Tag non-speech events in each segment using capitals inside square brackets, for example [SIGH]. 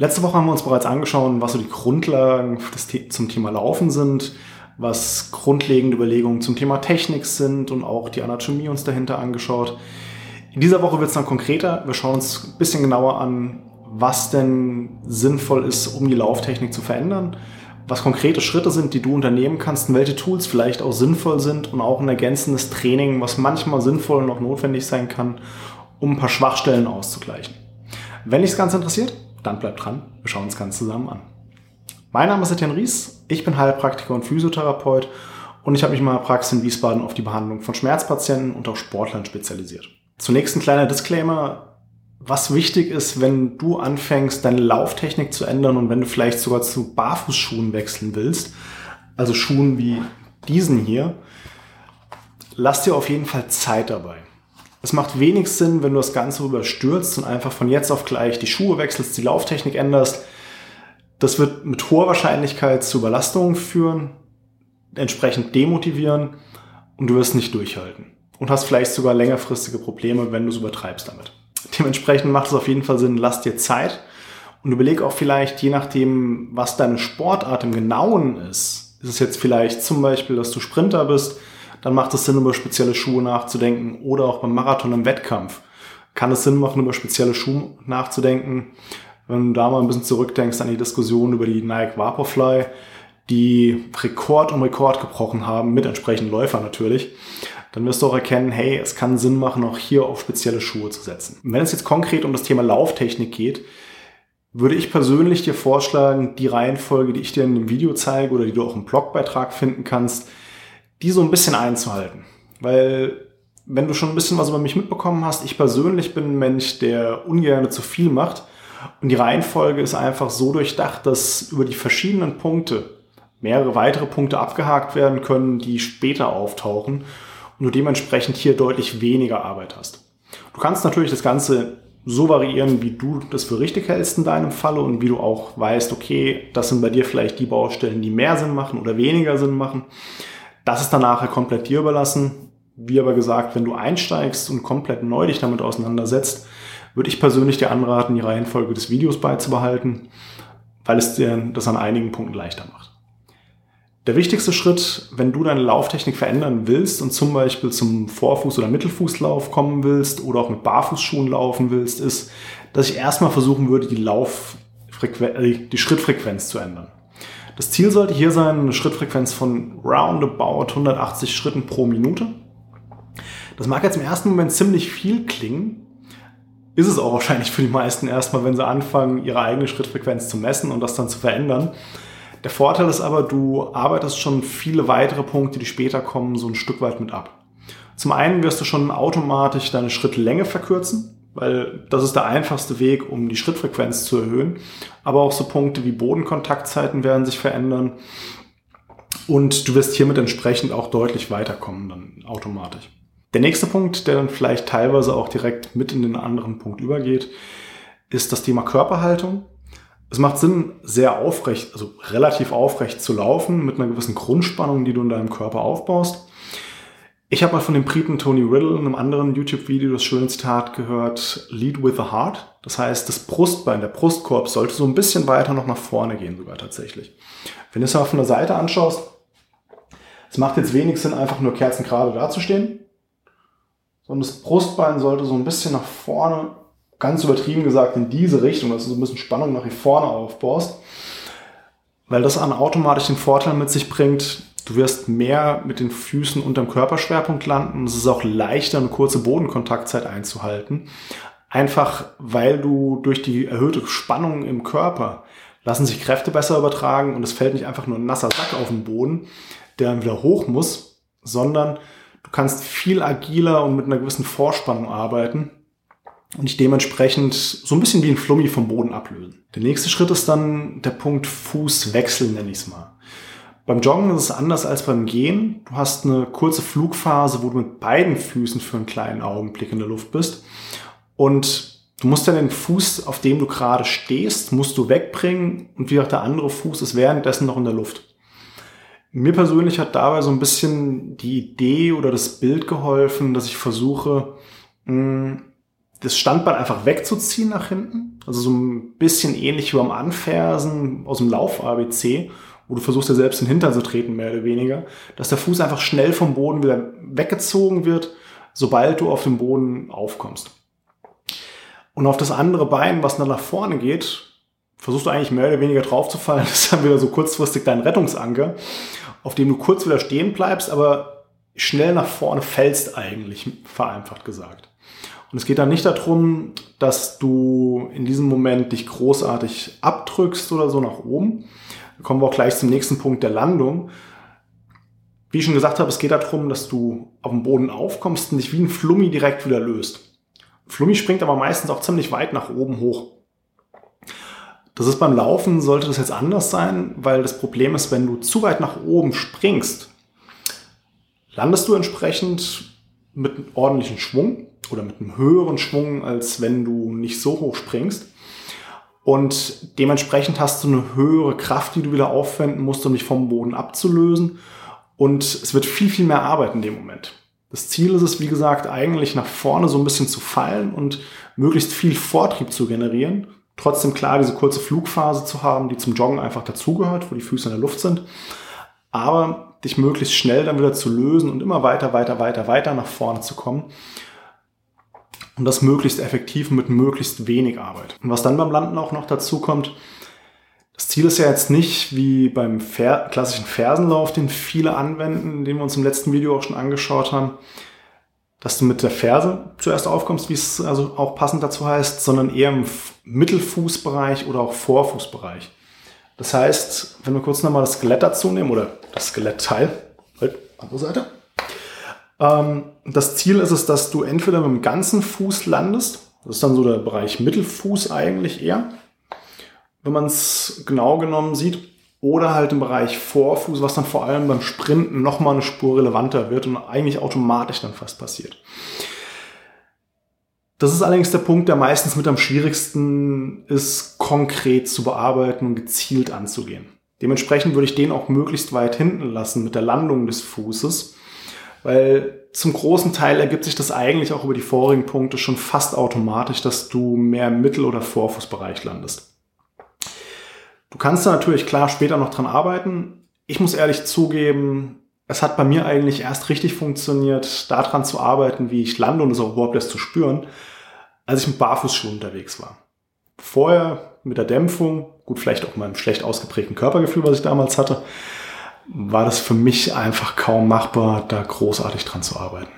Letzte Woche haben wir uns bereits angeschaut, was so die Grundlagen zum Thema Laufen sind, was grundlegende Überlegungen zum Thema Technik sind und auch die Anatomie uns dahinter angeschaut. In dieser Woche wird es dann konkreter. Wir schauen uns ein bisschen genauer an, was denn sinnvoll ist, um die Lauftechnik zu verändern, was konkrete Schritte sind, die du unternehmen kannst und welche Tools vielleicht auch sinnvoll sind und auch ein ergänzendes Training, was manchmal sinnvoll und auch notwendig sein kann, um ein paar Schwachstellen auszugleichen. Wenn dich das Ganze interessiert, dann bleib dran, wir schauen uns das Ganze zusammen an. Mein Name ist Etienne Ries, ich bin Heilpraktiker und Physiotherapeut und ich habe mich in meiner Praxis in Wiesbaden auf die Behandlung von Schmerzpatienten und auch Sportlern spezialisiert. Zunächst ein kleiner Disclaimer, was wichtig ist, wenn du anfängst, deine Lauftechnik zu ändern und wenn du vielleicht sogar zu Barfußschuhen wechseln willst, also Schuhen wie diesen hier, lass dir auf jeden Fall Zeit dabei. Es macht wenig Sinn, wenn du das Ganze überstürzt und einfach von jetzt auf gleich die Schuhe wechselst, die Lauftechnik änderst. Das wird mit hoher Wahrscheinlichkeit zu Überlastungen führen, entsprechend demotivieren und du wirst nicht durchhalten. Und hast vielleicht sogar längerfristige Probleme, wenn du es übertreibst damit. [LAUGHS] Dementsprechend macht es auf jeden Fall Sinn, lass dir Zeit und überleg auch vielleicht, je nachdem, was deine Sportart im Genauen ist, ist es jetzt vielleicht zum Beispiel, dass du Sprinter bist, dann macht es Sinn, über spezielle Schuhe nachzudenken oder auch beim Marathon im Wettkampf kann es Sinn machen, über spezielle Schuhe nachzudenken. Wenn du da mal ein bisschen zurückdenkst an die Diskussion über die Nike Vaporfly, die Rekord um Rekord gebrochen haben, mit entsprechenden Läufern natürlich, dann wirst du auch erkennen, hey, es kann Sinn machen, auch hier auf spezielle Schuhe zu setzen. wenn es jetzt konkret um das Thema Lauftechnik geht, würde ich persönlich dir vorschlagen, die Reihenfolge, die ich dir in dem Video zeige oder die du auch im Blogbeitrag finden kannst, die so ein bisschen einzuhalten. Weil wenn du schon ein bisschen was über mich mitbekommen hast, ich persönlich bin ein Mensch, der ungern zu viel macht. Und die Reihenfolge ist einfach so durchdacht, dass über die verschiedenen Punkte mehrere weitere Punkte abgehakt werden können, die später auftauchen und du dementsprechend hier deutlich weniger Arbeit hast. Du kannst natürlich das Ganze so variieren, wie du das für richtig hältst in deinem Falle und wie du auch weißt, okay, das sind bei dir vielleicht die Baustellen, die mehr Sinn machen oder weniger Sinn machen. Das ist dann nachher komplett dir überlassen. Wie aber gesagt, wenn du einsteigst und komplett neu dich damit auseinandersetzt, würde ich persönlich dir anraten, die Reihenfolge des Videos beizubehalten, weil es dir das an einigen Punkten leichter macht. Der wichtigste Schritt, wenn du deine Lauftechnik verändern willst und zum Beispiel zum Vorfuß- oder Mittelfußlauf kommen willst oder auch mit Barfußschuhen laufen willst, ist, dass ich erstmal versuchen würde, die Lauffrequenz, äh, die Schrittfrequenz zu ändern. Das Ziel sollte hier sein, eine Schrittfrequenz von roundabout 180 Schritten pro Minute. Das mag jetzt im ersten Moment ziemlich viel klingen, ist es auch wahrscheinlich für die meisten erstmal, wenn sie anfangen, ihre eigene Schrittfrequenz zu messen und das dann zu verändern. Der Vorteil ist aber, du arbeitest schon viele weitere Punkte, die später kommen, so ein Stück weit mit ab. Zum einen wirst du schon automatisch deine Schrittlänge verkürzen weil das ist der einfachste Weg, um die Schrittfrequenz zu erhöhen. Aber auch so Punkte wie Bodenkontaktzeiten werden sich verändern. Und du wirst hiermit entsprechend auch deutlich weiterkommen dann automatisch. Der nächste Punkt, der dann vielleicht teilweise auch direkt mit in den anderen Punkt übergeht, ist das Thema Körperhaltung. Es macht Sinn, sehr aufrecht, also relativ aufrecht zu laufen mit einer gewissen Grundspannung, die du in deinem Körper aufbaust. Ich habe mal von dem Briten Tony Riddle in einem anderen YouTube-Video das schöne Zitat gehört, Lead with the Heart. Das heißt, das Brustbein, der Brustkorb sollte so ein bisschen weiter noch nach vorne gehen sogar tatsächlich. Wenn du es mal von der Seite anschaust, es macht jetzt wenig Sinn, einfach nur kerzengerade dazustehen, sondern das Brustbein sollte so ein bisschen nach vorne, ganz übertrieben gesagt, in diese Richtung, dass du so ein bisschen Spannung nach hier vorne aufbaust, weil das an automatisch den Vorteil mit sich bringt, Du wirst mehr mit den Füßen unterm Körperschwerpunkt landen. Es ist auch leichter, eine kurze Bodenkontaktzeit einzuhalten. Einfach weil du durch die erhöhte Spannung im Körper lassen sich Kräfte besser übertragen und es fällt nicht einfach nur ein nasser Sack auf den Boden, der dann wieder hoch muss, sondern du kannst viel agiler und mit einer gewissen Vorspannung arbeiten und dich dementsprechend so ein bisschen wie ein Flummi vom Boden ablösen. Der nächste Schritt ist dann der Punkt Fußwechsel, nenne ich es mal. Beim Joggen ist es anders als beim Gehen. Du hast eine kurze Flugphase, wo du mit beiden Füßen für einen kleinen Augenblick in der Luft bist. Und du musst dann den Fuß, auf dem du gerade stehst, musst du wegbringen und wie auch der andere Fuß ist währenddessen noch in der Luft. Mir persönlich hat dabei so ein bisschen die Idee oder das Bild geholfen, dass ich versuche, das Standbein einfach wegzuziehen nach hinten. Also so ein bisschen ähnlich wie beim Anfersen aus dem Lauf-ABC, wo du versuchst, dir selbst den Hintern zu treten, mehr oder weniger, dass der Fuß einfach schnell vom Boden wieder weggezogen wird, sobald du auf dem Boden aufkommst. Und auf das andere Bein, was dann nach vorne geht, versuchst du eigentlich mehr oder weniger draufzufallen. [LAUGHS] Das ist dann wieder so kurzfristig dein Rettungsanker, auf dem du kurz wieder stehen bleibst, aber schnell nach vorne fällst eigentlich, vereinfacht gesagt. Und es geht dann nicht darum, dass du in diesem Moment dich großartig abdrückst oder so nach oben. Kommen wir auch gleich zum nächsten Punkt der Landung. Wie ich schon gesagt habe, es geht darum, dass du auf dem Boden aufkommst und dich wie ein Flummi direkt wieder löst. Flummi springt aber meistens auch ziemlich weit nach oben hoch. Das ist beim Laufen, sollte das jetzt anders sein, weil das Problem ist, wenn du zu weit nach oben springst, landest du entsprechend mit einem ordentlichen Schwung oder mit einem höheren Schwung, als wenn du nicht so hoch springst. Und dementsprechend hast du eine höhere Kraft, die du wieder aufwenden musst, um dich vom Boden abzulösen. Und es wird viel, viel mehr Arbeit in dem Moment. Das Ziel ist es, wie gesagt, eigentlich nach vorne so ein bisschen zu fallen und möglichst viel Vortrieb zu generieren trotzdem klar diese kurze Flugphase zu haben, die zum Joggen einfach dazugehört, wo die Füße in der Luft sind. Aber dich möglichst schnell dann wieder zu lösen und immer weiter, weiter, weiter, weiter nach vorne zu kommen. Und das möglichst effektiv mit möglichst wenig Arbeit. Und was dann beim Landen auch noch dazu kommt, das Ziel ist ja jetzt nicht wie beim Fer klassischen Fersenlauf, den viele anwenden, den wir uns im letzten Video auch schon angeschaut haben, dass du mit der Ferse zuerst aufkommst, wie es also auch passend dazu heißt, sondern eher im Mittelfußbereich oder auch Vorfußbereich. Das heißt, wenn wir kurz nochmal das Skelett dazu nehmen oder das Skelettteil, halt, andere Seite. Ähm, das Ziel ist es, dass du entweder mit dem ganzen Fuß landest, das ist dann so der Bereich Mittelfuß eigentlich eher, wenn man es genau genommen sieht, oder halt im Bereich Vorfuß, was dann vor allem beim Sprinten nochmal eine Spur relevanter wird und eigentlich automatisch dann fast passiert. Das ist allerdings der Punkt, der meistens mit am schwierigsten ist, konkret zu bearbeiten und gezielt anzugehen. Dementsprechend würde ich den auch möglichst weit hinten lassen mit der Landung des Fußes, weil zum großen Teil ergibt sich das eigentlich auch über die vorigen Punkte schon fast automatisch, dass du mehr im Mittel- oder Vorfußbereich landest. Du kannst da natürlich klar später noch dran arbeiten. Ich muss ehrlich zugeben, es hat bei mir eigentlich erst richtig funktioniert, daran zu arbeiten, wie ich lande und es auch überhaupt erst zu spüren, als ich mit Barfußschuhen unterwegs war. Vorher mit der Dämpfung, gut, vielleicht auch meinem schlecht ausgeprägten Körpergefühl, was ich damals hatte, war das für mich einfach kaum machbar, da großartig dran zu arbeiten.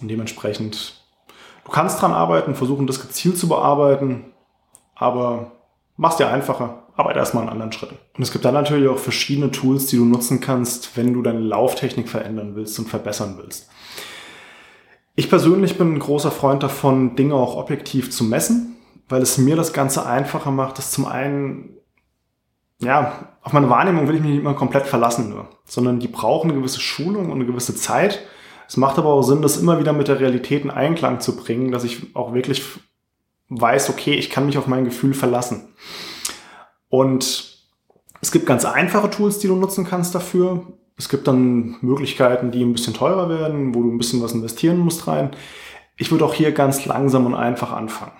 Und dementsprechend, du kannst dran arbeiten, versuchen das gezielt zu bearbeiten, aber mach's dir einfacher, arbeite erstmal an anderen Schritten. Und es gibt dann natürlich auch verschiedene Tools, die du nutzen kannst, wenn du deine Lauftechnik verändern willst und verbessern willst. Ich persönlich bin ein großer Freund davon, Dinge auch objektiv zu messen, weil es mir das Ganze einfacher macht, das zum einen, ja, auf meine Wahrnehmung will ich mich nicht immer komplett verlassen nur, sondern die brauchen eine gewisse Schulung und eine gewisse Zeit. Es macht aber auch Sinn, das immer wieder mit der Realität in Einklang zu bringen, dass ich auch wirklich weiß, okay, ich kann mich auf mein Gefühl verlassen. Und es gibt ganz einfache Tools, die du nutzen kannst dafür. Es gibt dann Möglichkeiten, die ein bisschen teurer werden, wo du ein bisschen was investieren musst rein. Ich würde auch hier ganz langsam und einfach anfangen.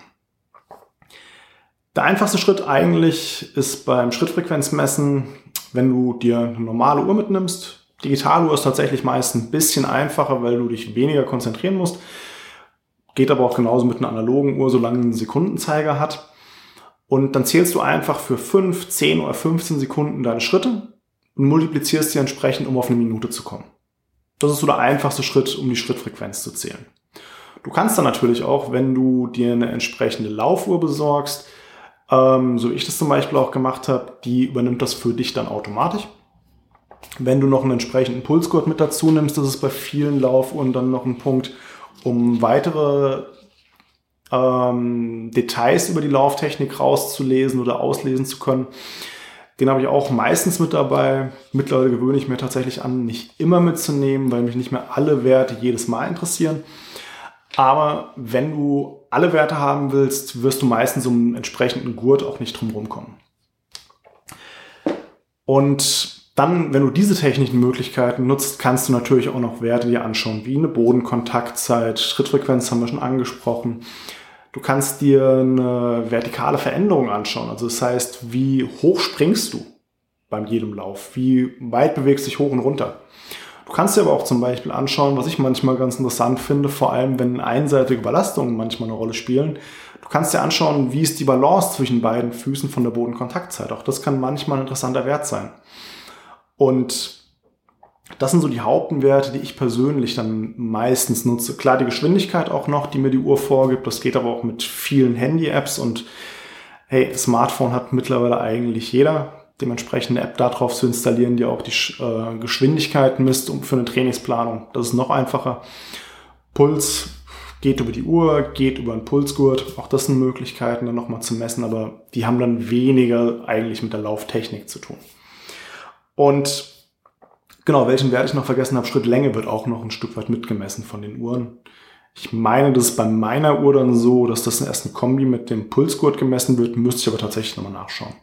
Der einfachste Schritt eigentlich ist beim Schrittfrequenzmessen, wenn du dir eine normale Uhr mitnimmst. Digitaluhr ist tatsächlich meist ein bisschen einfacher, weil du dich weniger konzentrieren musst. Geht aber auch genauso mit einer analogen Uhr, solange einen Sekundenzeiger hat. Und dann zählst du einfach für 5, 10 oder 15 Sekunden deine Schritte und multiplizierst sie entsprechend, um auf eine Minute zu kommen. Das ist so der einfachste Schritt, um die Schrittfrequenz zu zählen. Du kannst dann natürlich auch, wenn du dir eine entsprechende Laufuhr besorgst, ähm, so wie ich das zum Beispiel auch gemacht habe, die übernimmt das für dich dann automatisch. Wenn du noch einen entsprechenden Pulsgurt mit dazu nimmst, das ist bei vielen Laufuhren dann noch ein Punkt, um weitere ähm, Details über die Lauftechnik rauszulesen oder auslesen zu können. Den habe ich auch meistens mit dabei. Mittlerweile gewöhne ich mir tatsächlich an, nicht immer mitzunehmen, weil mich nicht mehr alle Werte jedes Mal interessieren. Aber wenn du alle Werte haben willst, wirst du meistens um einen entsprechenden Gurt auch nicht drum kommen. Und dann, wenn du diese technischen Möglichkeiten nutzt, kannst du natürlich auch noch Werte dir anschauen, wie eine Bodenkontaktzeit, Schrittfrequenz haben wir schon angesprochen, Du kannst dir eine vertikale Veränderung anschauen. Also das heißt, wie hoch springst du beim jedem Lauf? Wie weit bewegst du dich hoch und runter? Du kannst dir aber auch zum Beispiel anschauen, was ich manchmal ganz interessant finde, vor allem wenn einseitige Belastungen manchmal eine Rolle spielen. Du kannst dir anschauen, wie ist die Balance zwischen beiden Füßen von der Bodenkontaktzeit. Auch das kann manchmal ein interessanter Wert sein. Und das sind so die Hauptwerte, die ich persönlich dann meistens nutze. Klar, die Geschwindigkeit auch noch, die mir die Uhr vorgibt. Das geht aber auch mit vielen Handy-Apps und hey, Smartphone hat mittlerweile eigentlich jeder dementsprechend eine App darauf zu installieren, die auch die äh, Geschwindigkeit misst um, für eine Trainingsplanung. Das ist noch einfacher. Puls geht über die Uhr, geht über einen Pulsgurt. Auch das sind Möglichkeiten, dann nochmal zu messen, aber die haben dann weniger eigentlich mit der Lauftechnik zu tun. Und genau, welchen Wert ich noch vergessen habe, Schrittlänge wird auch noch ein Stück weit mitgemessen von den Uhren. Ich meine, das ist bei meiner Uhr dann so, dass das erst eine Kombi mit dem Pulsgurt gemessen wird, müsste ich aber tatsächlich nochmal nachschauen.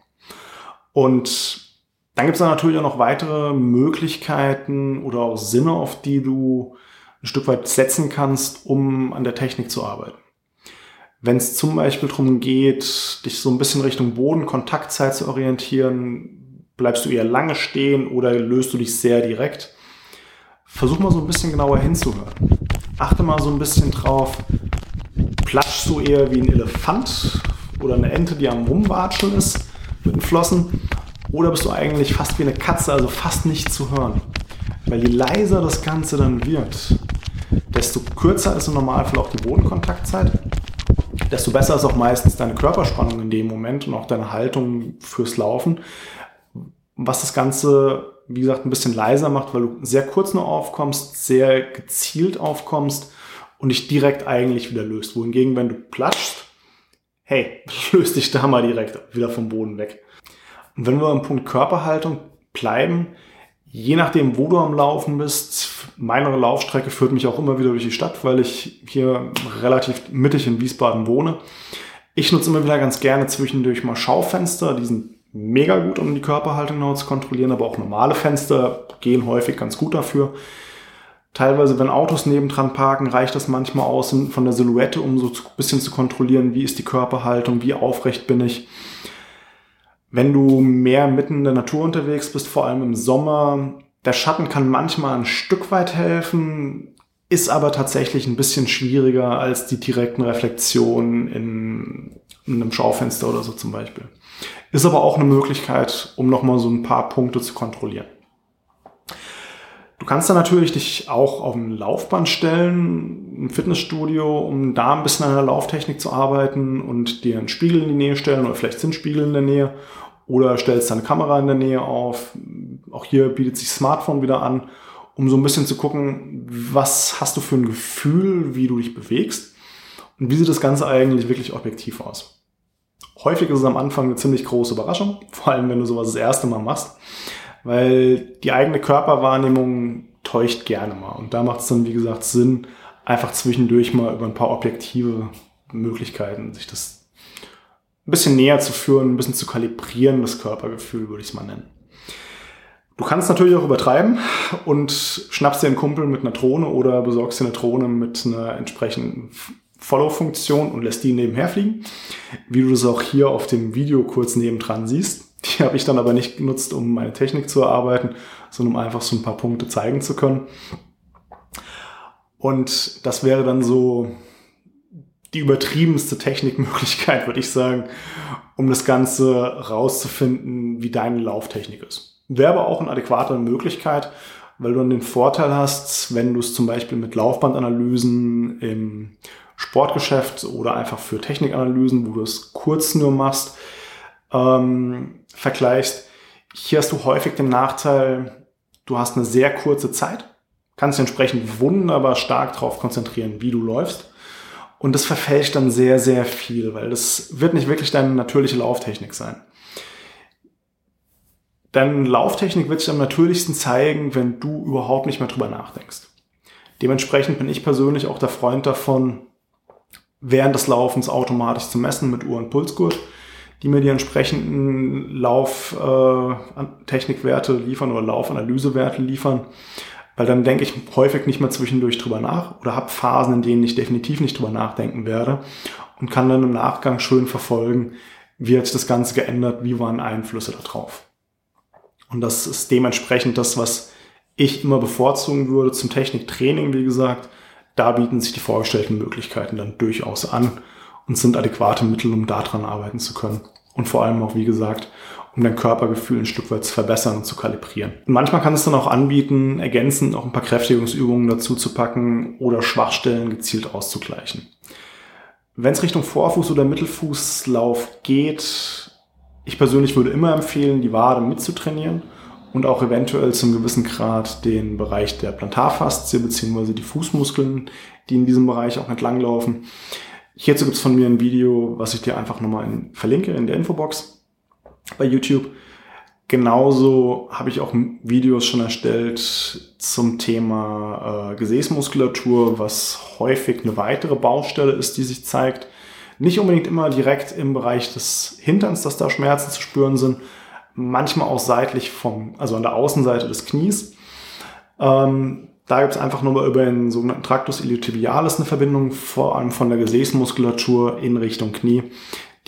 Und dann gibt es natürlich auch noch weitere Möglichkeiten oder auch Sinne, auf die du ein Stück weit setzen kannst, um an der Technik zu arbeiten. Wenn es zum Beispiel darum geht, dich so ein bisschen Richtung Bodenkontaktzeit zu orientieren, bleibst du eher lange stehen oder löst du dich sehr direkt? Versuch mal so ein bisschen genauer hinzuhören. Achte mal so ein bisschen drauf, platschst du eher wie ein Elefant oder eine Ente, die am Rumwatscheln ist? Mit den Flossen. Oder bist du eigentlich fast wie eine Katze, also fast nicht zu hören. Weil je leiser das Ganze dann wird, desto kürzer ist im Normalfall auch die Bodenkontaktzeit, desto besser ist auch meistens deine Körperspannung in dem Moment und auch deine Haltung fürs Laufen. Was das Ganze, wie gesagt, ein bisschen leiser macht, weil du sehr kurz nur aufkommst, sehr gezielt aufkommst und dich direkt eigentlich wieder löst. Wohingegen, wenn du platschst, hey, [LAUGHS] löst dich da mal direkt wieder vom Boden weg. Und wenn wir beim Punkt Körperhaltung bleiben, je nachdem, wo du am Laufen bist, meine Laufstrecke führt mich auch immer wieder durch die Stadt, weil ich hier relativ mittig in Wiesbaden wohne. Ich nutze immer wieder ganz gerne zwischendurch mal Schaufenster, die sind mega gut, um die Körperhaltung noch zu kontrollieren, aber auch normale Fenster gehen häufig ganz gut dafür. Teilweise, wenn Autos nebendran parken, reicht das manchmal aus von der Silhouette, um so ein bisschen zu kontrollieren, wie ist die Körperhaltung, wie aufrecht bin ich. Wenn du mehr mitten in der Natur unterwegs bist, vor allem im Sommer, der Schatten kann manchmal ein Stück weit helfen, ist aber tatsächlich ein bisschen schwieriger als die direkten Reflexionen in, in einem Schaufenster oder so zum Beispiel. Ist aber auch eine Möglichkeit, um nochmal so ein paar Punkte zu kontrollieren. Du kannst dann natürlich dich auch auf ein Laufband stellen, ein Fitnessstudio, um da ein bisschen an der Lauftechnik zu arbeiten und dir einen Spiegel in die Nähe stellen oder vielleicht sind Spiegel in der Nähe oder stellst deine Kamera in der Nähe auf. Auch hier bietet sich Smartphone wieder an, um so ein bisschen zu gucken, was hast du für ein Gefühl, wie du dich bewegst und wie sieht das Ganze eigentlich wirklich objektiv aus. Häufig ist es am Anfang eine ziemlich große Überraschung, vor allem wenn du sowas das erste Mal machst weil die eigene Körperwahrnehmung täuscht gerne mal. Und da macht es dann, wie gesagt, Sinn, einfach zwischendurch mal über ein paar objektive Möglichkeiten sich das ein bisschen näher zu führen, ein bisschen zu kalibrieren, das Körpergefühl, würde ich es mal nennen. Du kannst natürlich auch übertreiben und schnappst dir einen Kumpel mit einer Drohne oder besorgst dir eine Drohne mit einer entsprechenden Follow-Funktion und lässt die nebenher fliegen. Wie du das auch hier auf dem Video kurz nebendran siehst. Die habe ich dann aber nicht genutzt, um meine Technik zu erarbeiten, sondern um einfach so ein paar Punkte zeigen zu können. Und das wäre dann so die übertriebenste Technikmöglichkeit, würde ich sagen, um das Ganze rauszufinden, wie deine Lauftechnik ist. Wäre aber auch eine adäquate Möglichkeit, weil du dann den Vorteil hast, wenn du es zum Beispiel mit Laufbandanalysen im Sportgeschäft oder einfach für Technikanalysen, wo du es kurz nur machst, ähm, vergleichst, hier hast du häufig den Nachteil, du hast eine sehr kurze Zeit, kannst entsprechend wunderbar stark darauf konzentrieren, wie du läufst. Und das verfälscht dann sehr, sehr viel, weil das wird nicht wirklich deine natürliche Lauftechnik sein. Deine Lauftechnik wird sich am natürlichsten zeigen, wenn du überhaupt nicht mehr drüber nachdenkst. Dementsprechend bin ich persönlich auch der Freund davon, während des Laufens automatisch zu messen mit Uhr und Pulsgurt die mir die entsprechenden Lauftechnikwerte äh, liefern oder Laufanalysewerte liefern. Weil dann denke ich häufig nicht mehr zwischendurch drüber nach oder habe Phasen, in denen ich definitiv nicht drüber nachdenken werde. und kann dann im Nachgang schön verfolgen, wie hat sich das Ganze geändert, wie waren Einflüsse darauf. Und das ist dementsprechend das, was ich immer bevorzugen würde zum Techniktraining, wie gesagt. Da bieten sich die vorgestellten Möglichkeiten dann durchaus an und sind adäquate Mittel, um daran arbeiten zu können. Und vor allem auch, wie gesagt, um dein Körpergefühl ein Stück weit zu verbessern und zu kalibrieren. Manchmal kann es dann auch anbieten, ergänzend auch ein paar Kräftigungsübungen dazu zu packen oder Schwachstellen gezielt auszugleichen. Wenn es Richtung Vorfuß- oder Mittelfußlauf geht, ich persönlich würde immer empfehlen, die Wade mitzutrainieren und auch eventuell zum gewissen Grad den Bereich der Plantarfaszie bzw. die Fußmuskeln, die in diesem Bereich auch entlanglaufen. Hierzu gibt es von mir ein Video, was ich dir einfach nochmal in, verlinke in der Infobox bei YouTube. Genauso habe ich auch Videos schon erstellt zum Thema äh, Gesäßmuskulatur, was häufig eine weitere Baustelle ist, die sich zeigt. Nicht unbedingt immer direkt im Bereich des Hinterns, dass da Schmerzen zu spüren sind, manchmal auch seitlich vom, also an der Außenseite des Knies. Ähm, da gibt es einfach nur über den sogenannten Tractus iliotibialis eine Verbindung, vor allem von der Gesäßmuskulatur in Richtung Knie,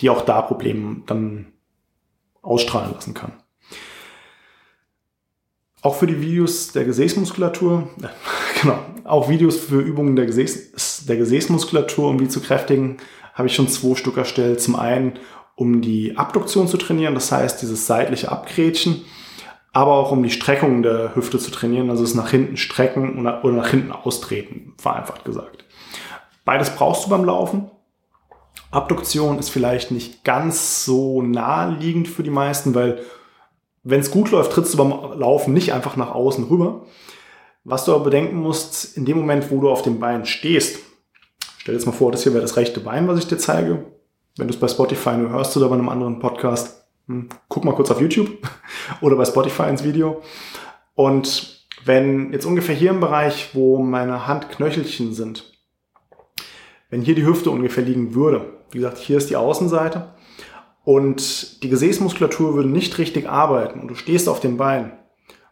die auch da Probleme dann ausstrahlen lassen kann. Auch für die Videos der Gesäßmuskulatur, äh, [LAUGHS] genau, auch Videos für Übungen der, Gesäß, der Gesäßmuskulatur, um die zu kräftigen, habe ich schon zwei Stück erstellt. Zum einen, um die Abduktion zu trainieren, das heißt dieses seitliche Abgrätschen, aber auch um die Streckung der Hüfte zu trainieren, also es nach hinten strecken oder nach hinten austreten, vereinfacht gesagt. Beides brauchst du beim Laufen. Abduktion ist vielleicht nicht ganz so naheliegend für die meisten, weil wenn es gut läuft, trittst du beim Laufen nicht einfach nach außen rüber. Was du aber bedenken musst, in dem Moment, wo du auf dem Bein stehst, stell dir jetzt mal vor, das hier wäre das rechte Bein, was ich dir zeige. Wenn du es bei Spotify nur hörst oder bei einem anderen Podcast, guck mal kurz auf YouTube [LAUGHS] oder bei Spotify ins Video. Und wenn jetzt ungefähr hier im Bereich, wo meine Handknöchelchen sind, wenn hier die Hüfte ungefähr liegen würde, wie gesagt, hier ist die Außenseite, und die Gesäßmuskulatur würde nicht richtig arbeiten und du stehst auf dem Bein,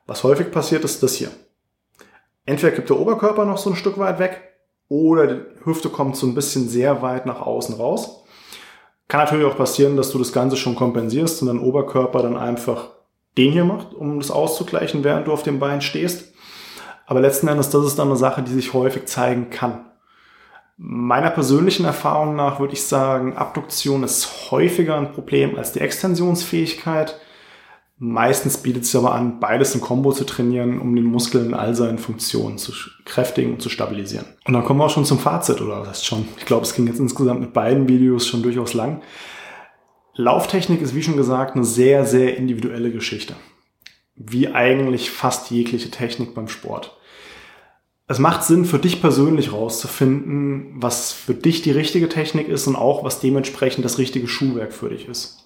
was häufig passiert, ist das hier. Entweder kippt der Oberkörper noch so ein Stück weit weg oder die Hüfte kommt so ein bisschen sehr weit nach außen raus. Kann natürlich auch passieren, dass du das Ganze schon kompensierst und dein Oberkörper dann einfach den hier macht, um das auszugleichen, während du auf dem Bein stehst. Aber letzten Endes, das ist dann eine Sache, die sich häufig zeigen kann. Meiner persönlichen Erfahrung nach würde ich sagen, Abduktion ist häufiger ein Problem als die Extensionsfähigkeit. Meistens bietet es aber an, beides im Kombo zu trainieren, um den Muskel in all seinen Funktionen zu kräftigen und zu stabilisieren. Und dann kommen wir auch schon zum Fazit, oder was heißt schon? Ich glaube, es ging jetzt insgesamt mit beiden Videos schon durchaus lang. Lauftechnik ist, wie schon gesagt, eine sehr, sehr individuelle Geschichte. Wie eigentlich fast jegliche Technik beim Sport es macht Sinn für dich persönlich rauszufinden, was für dich die richtige Technik ist und auch was dementsprechend das richtige Schuhwerk für dich ist.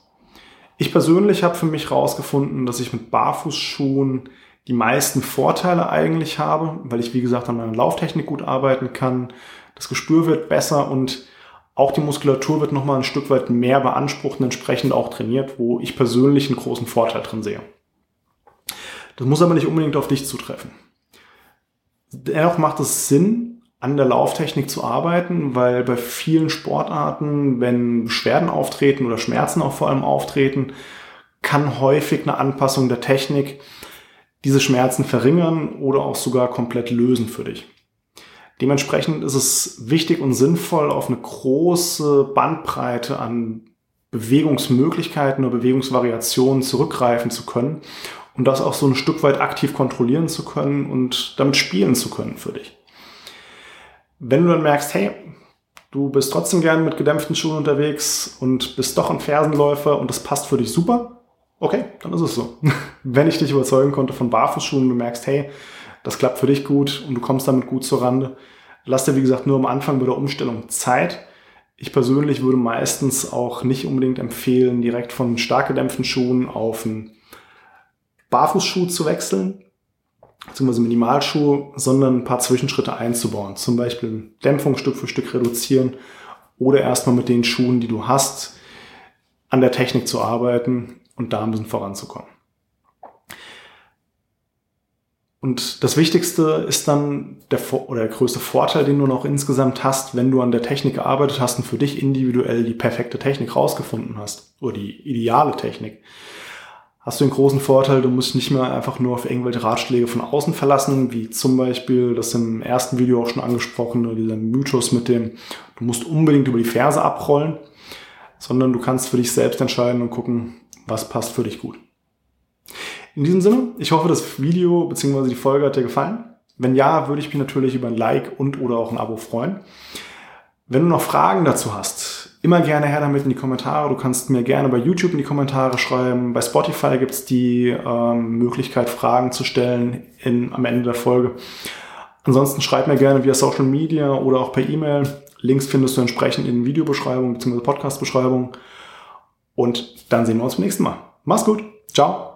Ich persönlich habe für mich rausgefunden, dass ich mit Barfußschuhen die meisten Vorteile eigentlich habe, weil ich wie gesagt an meiner Lauftechnik gut arbeiten kann. Das Gespür wird besser und auch die Muskulatur wird nochmal ein Stück weit mehr beansprucht und entsprechend auch trainiert, wo ich persönlich einen großen Vorteil drin sehe. Das muss aber nicht unbedingt auf dich zutreffen. Dennoch macht es Sinn, an der Lauftechnik zu arbeiten, weil bei vielen Sportarten, wenn Beschwerden auftreten oder Schmerzen auch vor allem auftreten, kann häufig eine Anpassung der Technik diese Schmerzen verringern oder auch sogar komplett lösen für dich. Dementsprechend ist es wichtig und sinnvoll, auf eine große Bandbreite an Bewegungsmöglichkeiten oder Bewegungsvariationen zurückgreifen zu können und das auch so ein Stück weit aktiv kontrollieren zu können und damit spielen zu können für dich. Wenn du dann merkst, hey, du bist trotzdem gerne mit gedämpften Schuhen unterwegs und bist doch ein Fersenläufer und das passt für dich super, okay, dann ist es so. [LAUGHS] Wenn ich dich überzeugen konnte von Barfußschuhen und du merkst, hey, das klappt für dich gut und du kommst damit gut zur Rande, lass dir wie gesagt nur am Anfang bei der Umstellung Zeit. Ich persönlich würde meistens auch nicht unbedingt empfehlen, direkt von stark gedämpften Schuhen auf einen Barfußschuh zu wechseln, beziehungsweise Minimalschuh, sondern ein paar Zwischenschritte einzubauen. Zum Beispiel Dämpfung Stück für Stück reduzieren oder erstmal mit den Schuhen, die du hast, an der Technik zu arbeiten und da ein bisschen voranzukommen. Und das Wichtigste ist dann der, oder der größte Vorteil, den du noch insgesamt hast, wenn du an der Technik gearbeitet hast und für dich individuell die perfekte Technik rausgefunden hast oder die ideale Technik. Hast du den großen Vorteil, du musst nicht mehr einfach nur auf irgendwelche Ratschläge von außen verlassen, wie zum Beispiel das im ersten Video auch schon angesprochene, dieser Mythos mit dem, du musst unbedingt über die Ferse abrollen, sondern du kannst für dich selbst entscheiden und gucken, was passt für dich gut. In diesem Sinne, ich hoffe, das Video bzw. die Folge hat dir gefallen. Wenn ja, würde ich mich natürlich über ein Like und oder auch ein Abo freuen. Wenn du noch Fragen dazu hast, immer gerne her damit in die Kommentare. Du kannst mir gerne bei YouTube in die Kommentare schreiben. Bei Spotify gibt es die ähm, Möglichkeit, Fragen zu stellen in, am Ende der Folge. Ansonsten schreib mir gerne via Social Media oder auch per E-Mail. Links findest du entsprechend in Videobeschreibung bzw. Podcast-Beschreibung. Und dann sehen wir uns beim nächsten Mal. Mach's gut. Ciao.